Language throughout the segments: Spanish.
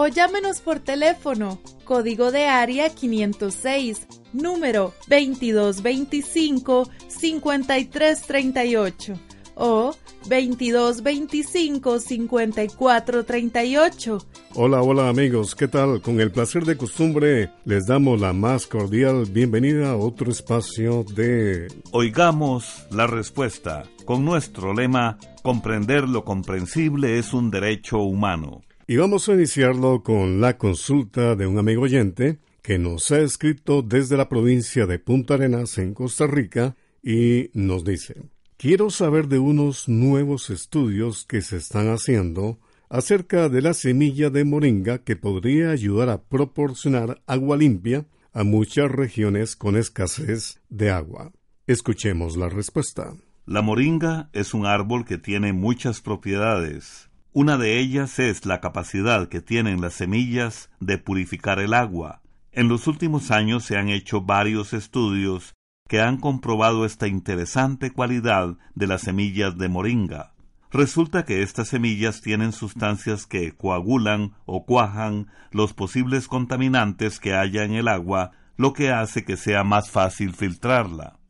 O llámenos por teléfono, código de área 506, número 2225-5338 o 2225-5438. Hola, hola amigos, ¿qué tal? Con el placer de costumbre les damos la más cordial bienvenida a otro espacio de... Oigamos la respuesta, con nuestro lema, comprender lo comprensible es un derecho humano. Y vamos a iniciarlo con la consulta de un amigo oyente que nos ha escrito desde la provincia de Punta Arenas en Costa Rica y nos dice, quiero saber de unos nuevos estudios que se están haciendo acerca de la semilla de moringa que podría ayudar a proporcionar agua limpia a muchas regiones con escasez de agua. Escuchemos la respuesta. La moringa es un árbol que tiene muchas propiedades. Una de ellas es la capacidad que tienen las semillas de purificar el agua. En los últimos años se han hecho varios estudios que han comprobado esta interesante cualidad de las semillas de moringa. Resulta que estas semillas tienen sustancias que coagulan o cuajan los posibles contaminantes que haya en el agua, lo que hace que sea más fácil filtrarla.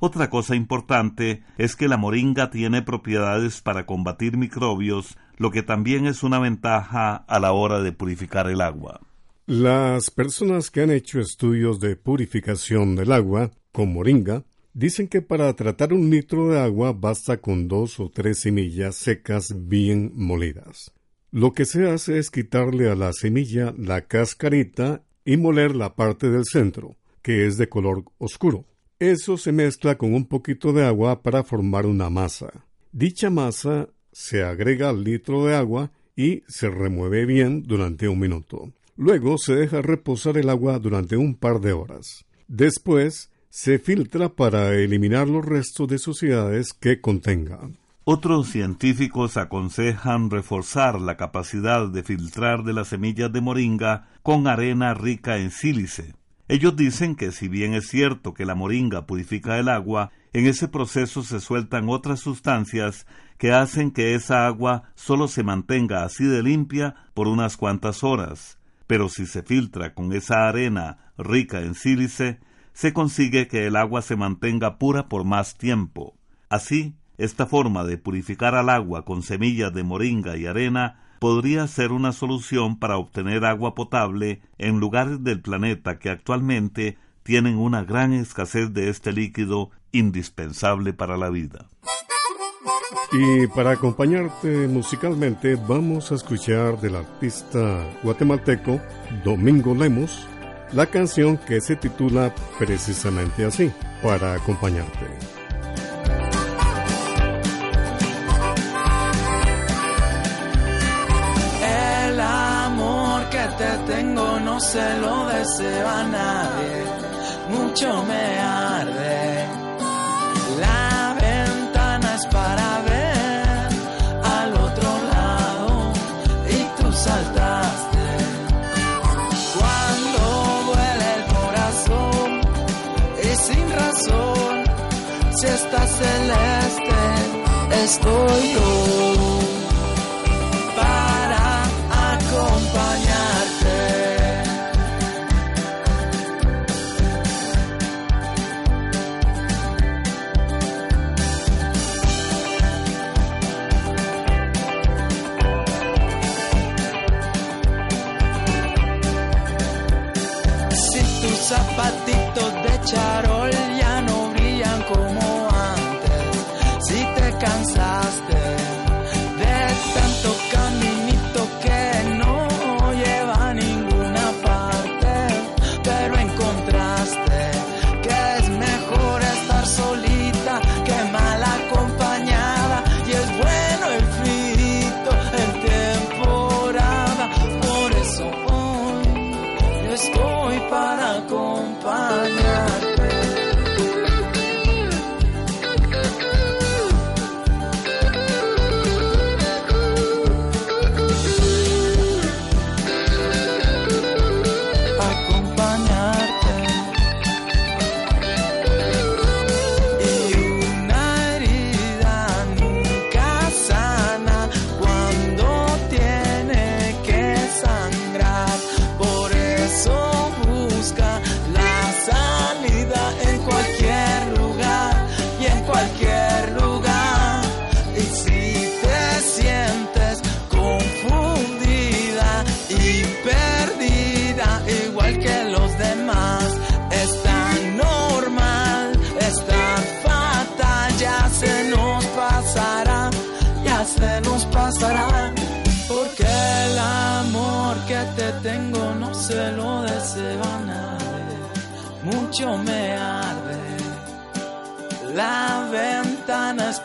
Otra cosa importante es que la moringa tiene propiedades para combatir microbios, lo que también es una ventaja a la hora de purificar el agua. Las personas que han hecho estudios de purificación del agua con moringa Dicen que para tratar un litro de agua basta con dos o tres semillas secas bien molidas. Lo que se hace es quitarle a la semilla la cascarita y moler la parte del centro, que es de color oscuro. Eso se mezcla con un poquito de agua para formar una masa. Dicha masa se agrega al litro de agua y se remueve bien durante un minuto. Luego se deja reposar el agua durante un par de horas. Después se filtra para eliminar los restos de suciedades que contenga. Otros científicos aconsejan reforzar la capacidad de filtrar de las semillas de moringa con arena rica en sílice. Ellos dicen que si bien es cierto que la moringa purifica el agua, en ese proceso se sueltan otras sustancias que hacen que esa agua solo se mantenga así de limpia por unas cuantas horas. Pero si se filtra con esa arena rica en sílice, se consigue que el agua se mantenga pura por más tiempo. Así, esta forma de purificar al agua con semillas de moringa y arena podría ser una solución para obtener agua potable en lugares del planeta que actualmente tienen una gran escasez de este líquido indispensable para la vida. Y para acompañarte musicalmente vamos a escuchar del artista guatemalteco Domingo Lemos la canción que se titula precisamente así, para acompañarte. El amor que te tengo no se lo deseo a nadie, mucho me arde. La celeste, estoy yo.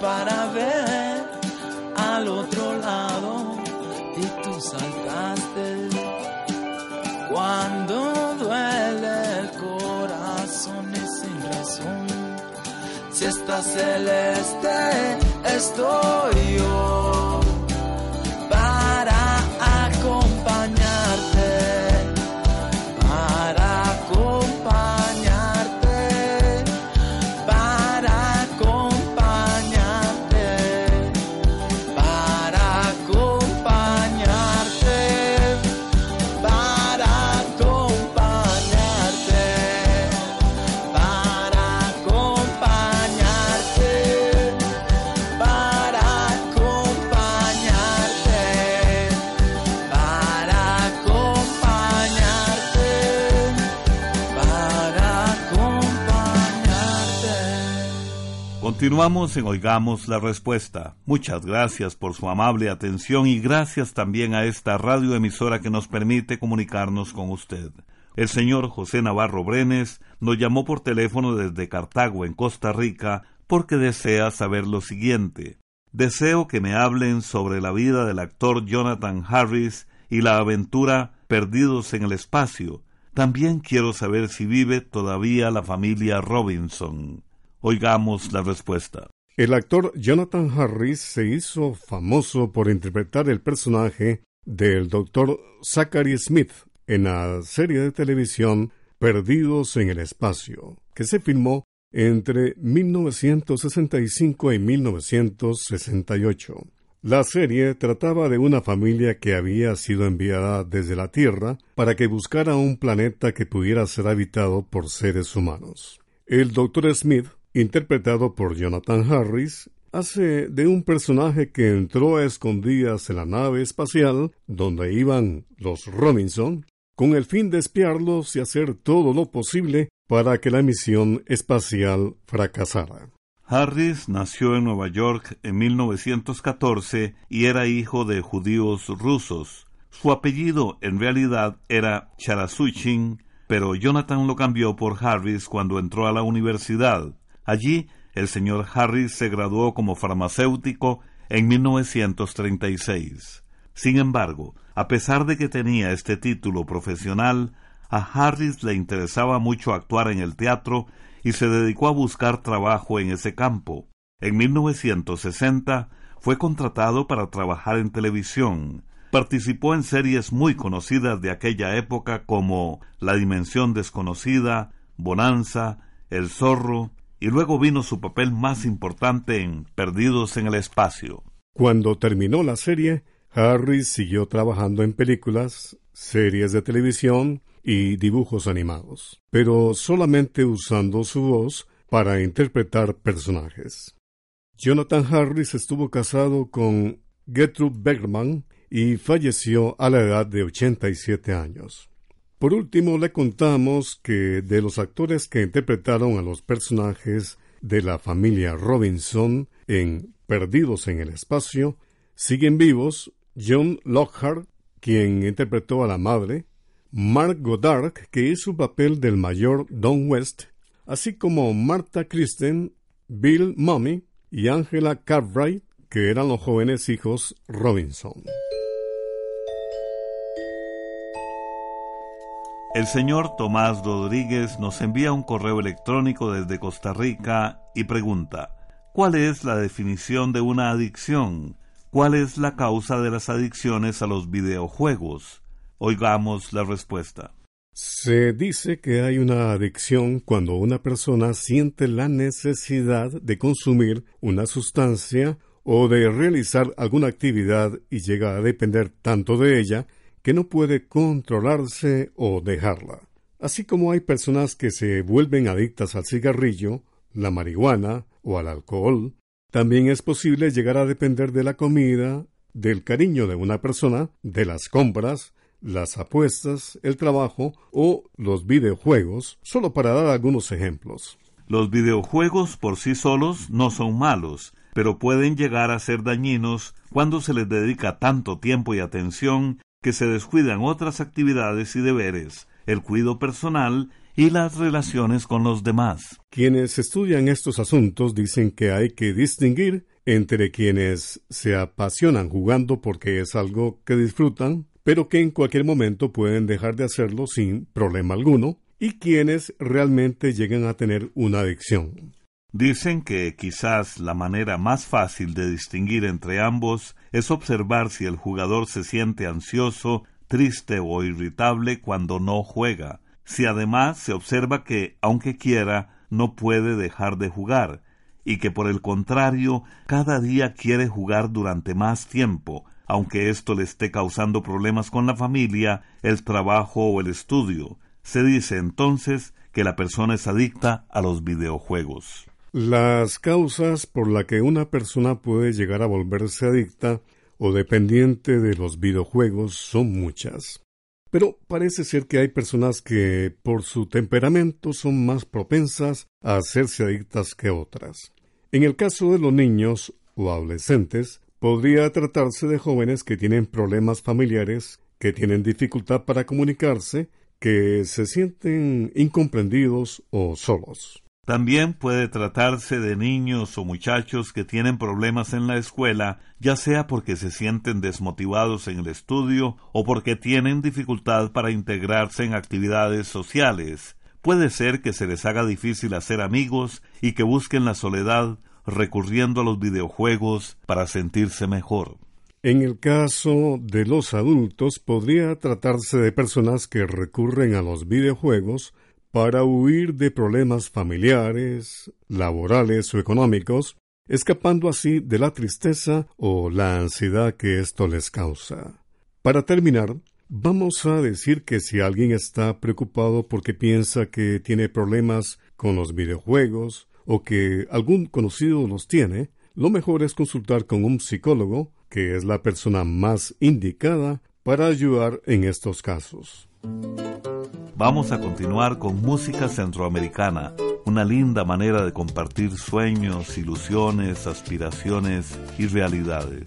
Para ver al otro lado y tú saltaste. Cuando duele el corazón y sin razón, si estás celeste, estoy yo. Continuamos en Oigamos la Respuesta. Muchas gracias por su amable atención y gracias también a esta radioemisora que nos permite comunicarnos con usted. El señor José Navarro Brenes nos llamó por teléfono desde Cartago, en Costa Rica, porque desea saber lo siguiente. Deseo que me hablen sobre la vida del actor Jonathan Harris y la aventura Perdidos en el Espacio. También quiero saber si vive todavía la familia Robinson. Oigamos la respuesta. El actor Jonathan Harris se hizo famoso por interpretar el personaje del Dr. Zachary Smith en la serie de televisión Perdidos en el Espacio, que se filmó entre 1965 y 1968. La serie trataba de una familia que había sido enviada desde la Tierra para que buscara un planeta que pudiera ser habitado por seres humanos. El Dr. Smith interpretado por Jonathan Harris, hace de un personaje que entró a escondidas en la nave espacial donde iban los Robinson, con el fin de espiarlos y hacer todo lo posible para que la misión espacial fracasara. Harris nació en Nueva York en 1914 y era hijo de judíos rusos. Su apellido en realidad era Charasuchin, pero Jonathan lo cambió por Harris cuando entró a la universidad. Allí, el señor Harris se graduó como farmacéutico en 1936. Sin embargo, a pesar de que tenía este título profesional, A Harris le interesaba mucho actuar en el teatro y se dedicó a buscar trabajo en ese campo. En 1960 fue contratado para trabajar en televisión. Participó en series muy conocidas de aquella época como La Dimensión Desconocida, Bonanza, El Zorro, y luego vino su papel más importante en Perdidos en el Espacio. Cuando terminó la serie, Harris siguió trabajando en películas, series de televisión y dibujos animados, pero solamente usando su voz para interpretar personajes. Jonathan Harris estuvo casado con Gertrude Bergman y falleció a la edad de 87 años. Por último, le contamos que de los actores que interpretaron a los personajes de la familia Robinson en Perdidos en el Espacio, siguen vivos John Lockhart, quien interpretó a la madre, Mark Goddard, que hizo su papel del mayor Don West, así como Martha Kristen, Bill Mummy y Angela Cartwright, que eran los jóvenes hijos Robinson. El señor Tomás Rodríguez nos envía un correo electrónico desde Costa Rica y pregunta, ¿cuál es la definición de una adicción? ¿Cuál es la causa de las adicciones a los videojuegos? Oigamos la respuesta. Se dice que hay una adicción cuando una persona siente la necesidad de consumir una sustancia o de realizar alguna actividad y llega a depender tanto de ella que no puede controlarse o dejarla. Así como hay personas que se vuelven adictas al cigarrillo, la marihuana o al alcohol, también es posible llegar a depender de la comida, del cariño de una persona, de las compras, las apuestas, el trabajo o los videojuegos, solo para dar algunos ejemplos. Los videojuegos por sí solos no son malos, pero pueden llegar a ser dañinos cuando se les dedica tanto tiempo y atención que se descuidan otras actividades y deberes, el cuidado personal y las relaciones con los demás. Quienes estudian estos asuntos dicen que hay que distinguir entre quienes se apasionan jugando porque es algo que disfrutan pero que en cualquier momento pueden dejar de hacerlo sin problema alguno, y quienes realmente llegan a tener una adicción. Dicen que quizás la manera más fácil de distinguir entre ambos es observar si el jugador se siente ansioso, triste o irritable cuando no juega, si además se observa que, aunque quiera, no puede dejar de jugar, y que por el contrario cada día quiere jugar durante más tiempo, aunque esto le esté causando problemas con la familia, el trabajo o el estudio. Se dice entonces que la persona es adicta a los videojuegos. Las causas por las que una persona puede llegar a volverse adicta o dependiente de los videojuegos son muchas. Pero parece ser que hay personas que por su temperamento son más propensas a hacerse adictas que otras. En el caso de los niños o adolescentes, Podría tratarse de jóvenes que tienen problemas familiares, que tienen dificultad para comunicarse, que se sienten incomprendidos o solos. También puede tratarse de niños o muchachos que tienen problemas en la escuela, ya sea porque se sienten desmotivados en el estudio o porque tienen dificultad para integrarse en actividades sociales. Puede ser que se les haga difícil hacer amigos y que busquen la soledad recurriendo a los videojuegos para sentirse mejor. En el caso de los adultos podría tratarse de personas que recurren a los videojuegos para huir de problemas familiares, laborales o económicos, escapando así de la tristeza o la ansiedad que esto les causa. Para terminar, vamos a decir que si alguien está preocupado porque piensa que tiene problemas con los videojuegos, o que algún conocido los tiene, lo mejor es consultar con un psicólogo, que es la persona más indicada para ayudar en estos casos. Vamos a continuar con música centroamericana, una linda manera de compartir sueños, ilusiones, aspiraciones y realidades.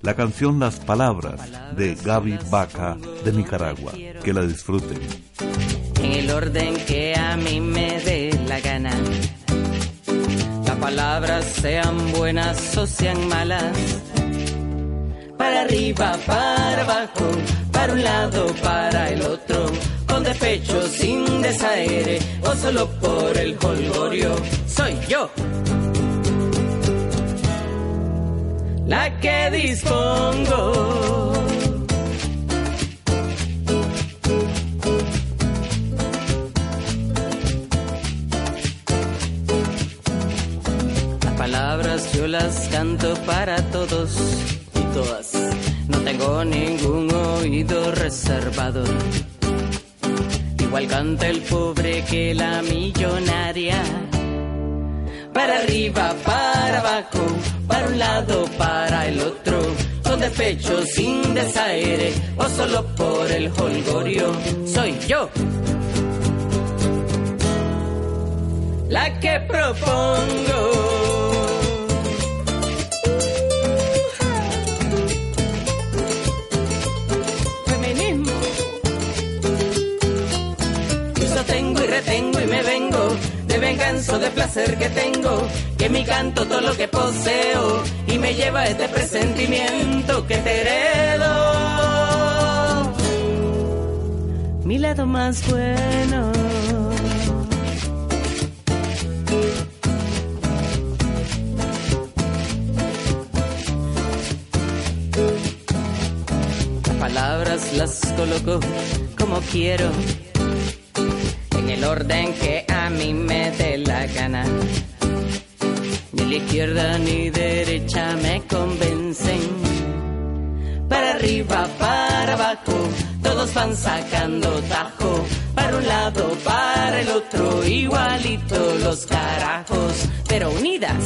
La canción Las Palabras de Gaby Baca de Nicaragua. Que la disfruten. En el orden que a mí me dé la gana palabras sean buenas o sean malas. Para arriba, para abajo, para un lado, para el otro, con despecho, sin desaire, o solo por el holgorio, soy yo. La que dispongo. Las palabras yo las canto para todos y todas. No tengo ningún oído reservado. Igual canta el pobre que la millonaria. Para arriba, para abajo, para un lado, para el otro. Con despecho, sin desaire, o solo por el holgorio. Soy yo. La que propongo. Retengo y me vengo de venganza de placer que tengo, que mi canto todo lo que poseo y me lleva este presentimiento que te heredo. Mi lado más bueno. Palabras las coloco como quiero, orden que a mí me dé la gana. Ni la izquierda ni derecha me convencen. Para arriba, para abajo, todos van sacando tajo. Para un lado, para el otro, igualito los carajos, pero unidas.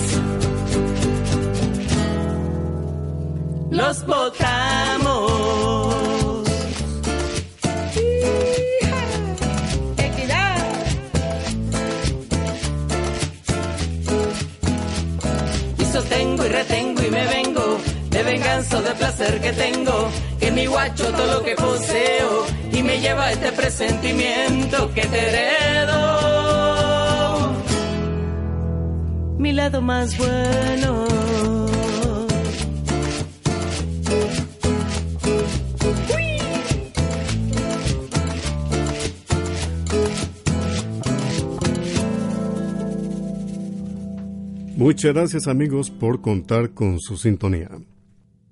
Los votamos. Y retengo y me vengo de venganza de placer que tengo. Que mi guacho todo lo que poseo y me lleva este presentimiento que te heredo. Mi lado más bueno. Muchas gracias amigos por contar con su sintonía.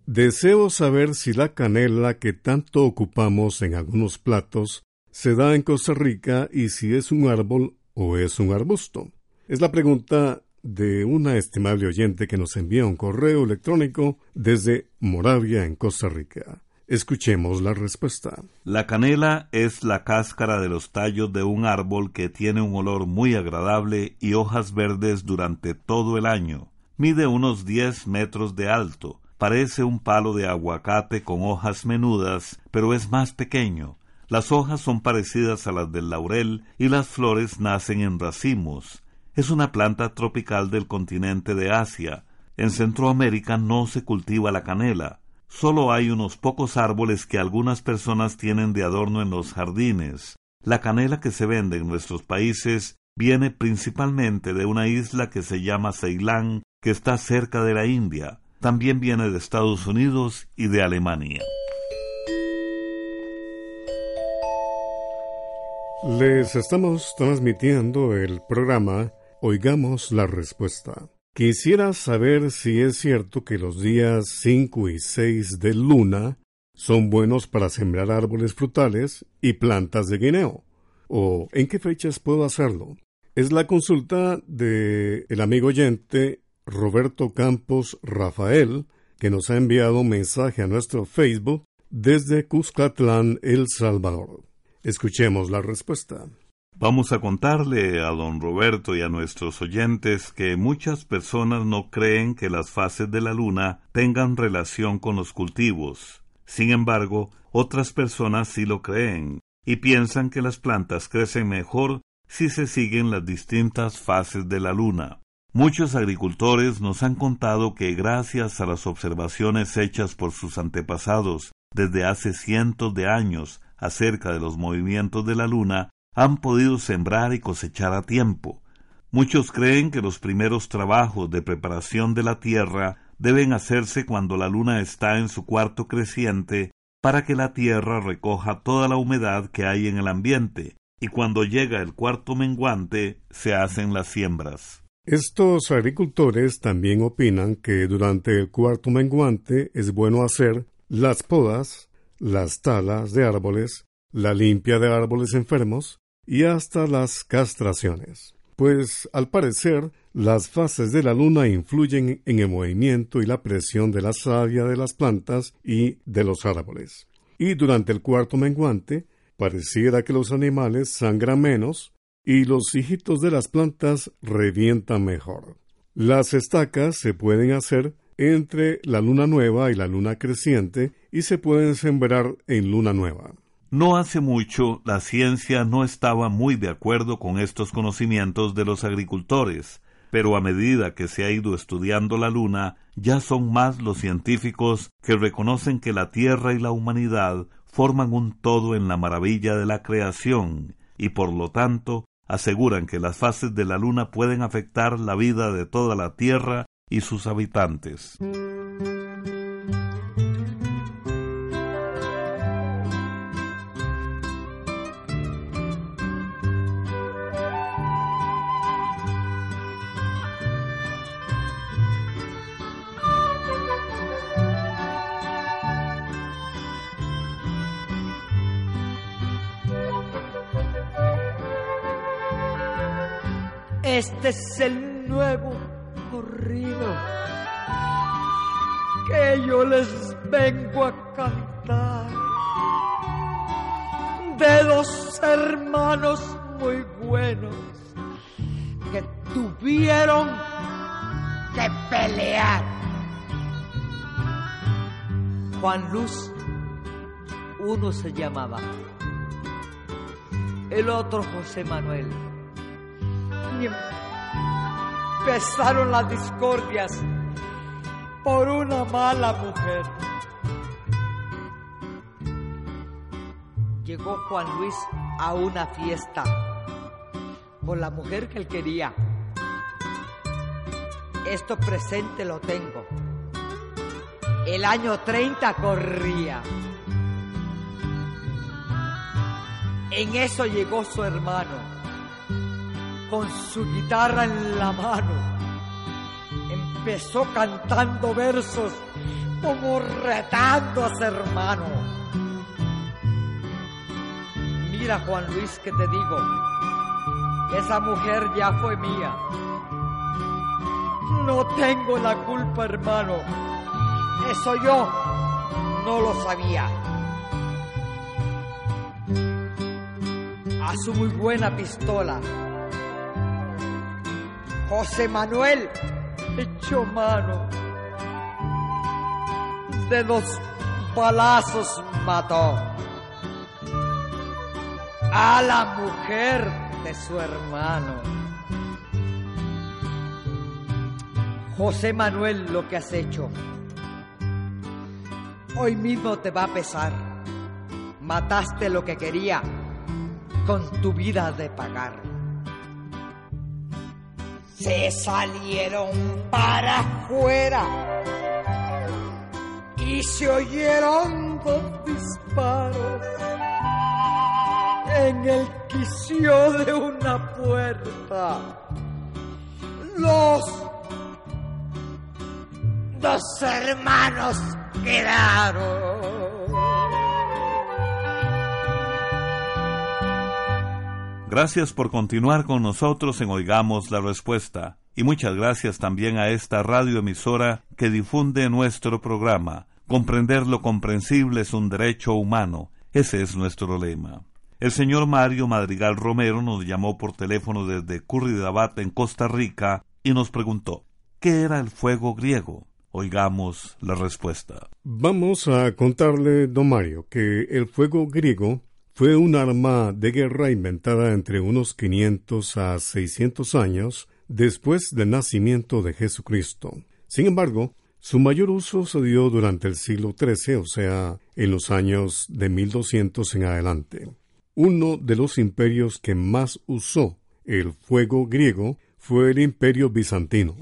Deseo saber si la canela que tanto ocupamos en algunos platos se da en Costa Rica y si es un árbol o es un arbusto. Es la pregunta de una estimable oyente que nos envía un correo electrónico desde Moravia en Costa Rica. Escuchemos la respuesta. La canela es la cáscara de los tallos de un árbol que tiene un olor muy agradable y hojas verdes durante todo el año. Mide unos 10 metros de alto. Parece un palo de aguacate con hojas menudas, pero es más pequeño. Las hojas son parecidas a las del laurel y las flores nacen en racimos. Es una planta tropical del continente de Asia. En Centroamérica no se cultiva la canela. Solo hay unos pocos árboles que algunas personas tienen de adorno en los jardines. La canela que se vende en nuestros países viene principalmente de una isla que se llama Ceilán, que está cerca de la India. También viene de Estados Unidos y de Alemania. Les estamos transmitiendo el programa Oigamos la Respuesta. Quisiera saber si es cierto que los días 5 y 6 de luna son buenos para sembrar árboles frutales y plantas de guineo. ¿O en qué fechas puedo hacerlo? Es la consulta de el amigo oyente Roberto Campos Rafael, que nos ha enviado un mensaje a nuestro Facebook desde Cuscatlán, El Salvador. Escuchemos la respuesta. Vamos a contarle a don Roberto y a nuestros oyentes que muchas personas no creen que las fases de la luna tengan relación con los cultivos. Sin embargo, otras personas sí lo creen y piensan que las plantas crecen mejor si se siguen las distintas fases de la luna. Muchos agricultores nos han contado que gracias a las observaciones hechas por sus antepasados desde hace cientos de años acerca de los movimientos de la luna, han podido sembrar y cosechar a tiempo. Muchos creen que los primeros trabajos de preparación de la tierra deben hacerse cuando la luna está en su cuarto creciente para que la tierra recoja toda la humedad que hay en el ambiente, y cuando llega el cuarto menguante se hacen las siembras. Estos agricultores también opinan que durante el cuarto menguante es bueno hacer las podas, las talas de árboles, la limpia de árboles enfermos y hasta las castraciones. Pues al parecer las fases de la luna influyen en el movimiento y la presión de la savia de las plantas y de los árboles. Y durante el cuarto menguante pareciera que los animales sangran menos y los hijitos de las plantas revientan mejor. Las estacas se pueden hacer entre la luna nueva y la luna creciente y se pueden sembrar en luna nueva. No hace mucho la ciencia no estaba muy de acuerdo con estos conocimientos de los agricultores, pero a medida que se ha ido estudiando la luna, ya son más los científicos que reconocen que la Tierra y la humanidad forman un todo en la maravilla de la creación, y por lo tanto aseguran que las fases de la luna pueden afectar la vida de toda la Tierra y sus habitantes. Este es el nuevo corrido que yo les vengo a cantar. De dos hermanos muy buenos que tuvieron que pelear. Juan Luz, uno se llamaba, el otro José Manuel empezaron las discordias por una mala mujer. Llegó Juan Luis a una fiesta con la mujer que él quería. Esto presente lo tengo. El año 30 corría. En eso llegó su hermano con su guitarra en la mano. Empezó cantando versos como retando a su hermano. Mira Juan Luis que te digo, esa mujer ya fue mía. No tengo la culpa hermano, eso yo no lo sabía. A su muy buena pistola José Manuel echó mano. De dos balazos mató a la mujer de su hermano. José Manuel, lo que has hecho, hoy mismo te va a pesar. Mataste lo que quería con tu vida de pagar se salieron para afuera y se oyeron dos disparos en el quicio de una puerta. Los dos hermanos quedaron. Gracias por continuar con nosotros en Oigamos la Respuesta. Y muchas gracias también a esta radioemisora que difunde nuestro programa. Comprender lo comprensible es un derecho humano. Ese es nuestro lema. El señor Mario Madrigal Romero nos llamó por teléfono desde Curridabat en Costa Rica y nos preguntó ¿qué era el fuego griego? Oigamos la respuesta. Vamos a contarle, don Mario, que el fuego griego fue un arma de guerra inventada entre unos 500 a 600 años después del nacimiento de Jesucristo. Sin embargo, su mayor uso se dio durante el siglo XIII, o sea, en los años de 1200 en adelante. Uno de los imperios que más usó el fuego griego fue el imperio bizantino.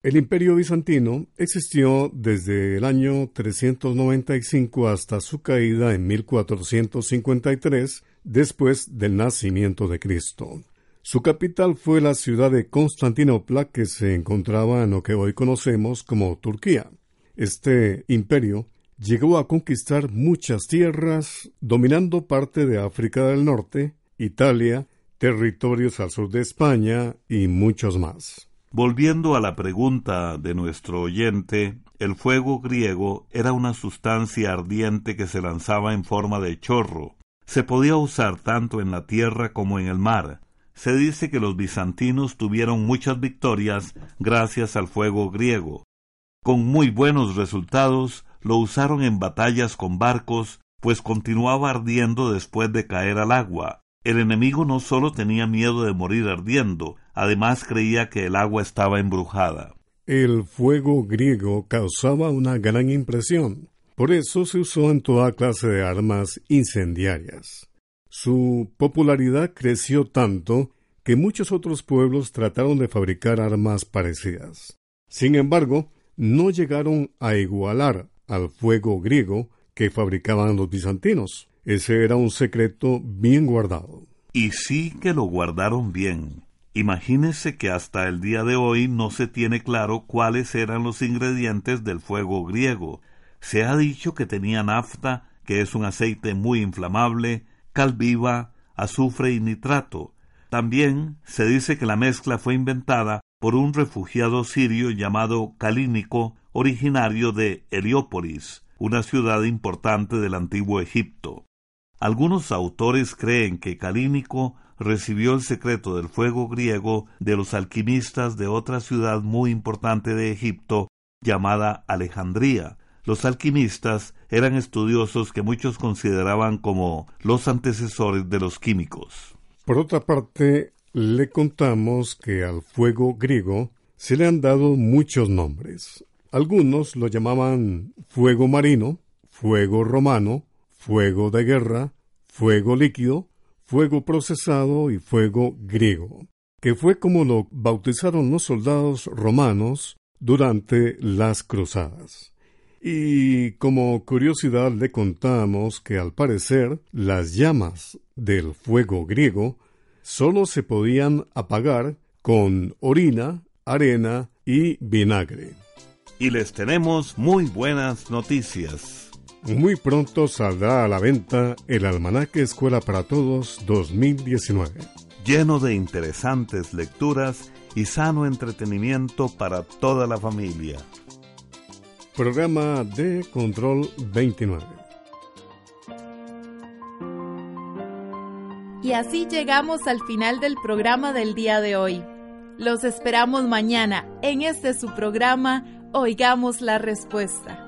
El imperio bizantino existió desde el año 395 hasta su caída en 1453, después del nacimiento de Cristo. Su capital fue la ciudad de Constantinopla, que se encontraba en lo que hoy conocemos como Turquía. Este imperio llegó a conquistar muchas tierras, dominando parte de África del Norte, Italia, territorios al sur de España y muchos más. Volviendo a la pregunta de nuestro oyente, el fuego griego era una sustancia ardiente que se lanzaba en forma de chorro. Se podía usar tanto en la tierra como en el mar. Se dice que los bizantinos tuvieron muchas victorias gracias al fuego griego. Con muy buenos resultados, lo usaron en batallas con barcos, pues continuaba ardiendo después de caer al agua. El enemigo no solo tenía miedo de morir ardiendo, además creía que el agua estaba embrujada. El fuego griego causaba una gran impresión. Por eso se usó en toda clase de armas incendiarias. Su popularidad creció tanto que muchos otros pueblos trataron de fabricar armas parecidas. Sin embargo, no llegaron a igualar al fuego griego que fabricaban los bizantinos. Ese era un secreto bien guardado. Y sí que lo guardaron bien. Imagínese que hasta el día de hoy no se tiene claro cuáles eran los ingredientes del fuego griego. Se ha dicho que tenía nafta, que es un aceite muy inflamable, cal viva, azufre y nitrato. También se dice que la mezcla fue inventada por un refugiado sirio llamado Calínico, originario de Heliópolis, una ciudad importante del antiguo Egipto. Algunos autores creen que Calínico recibió el secreto del fuego griego de los alquimistas de otra ciudad muy importante de Egipto llamada Alejandría. Los alquimistas eran estudiosos que muchos consideraban como los antecesores de los químicos. Por otra parte, le contamos que al fuego griego se le han dado muchos nombres. Algunos lo llamaban fuego marino, fuego romano, fuego de guerra, fuego líquido, fuego procesado y fuego griego, que fue como lo bautizaron los soldados romanos durante las cruzadas. Y como curiosidad le contamos que al parecer las llamas del fuego griego solo se podían apagar con orina, arena y vinagre. Y les tenemos muy buenas noticias. Muy pronto saldrá a la venta el Almanaque Escuela para Todos 2019. Lleno de interesantes lecturas y sano entretenimiento para toda la familia. Programa de Control 29. Y así llegamos al final del programa del día de hoy. Los esperamos mañana en este su programa Oigamos la Respuesta.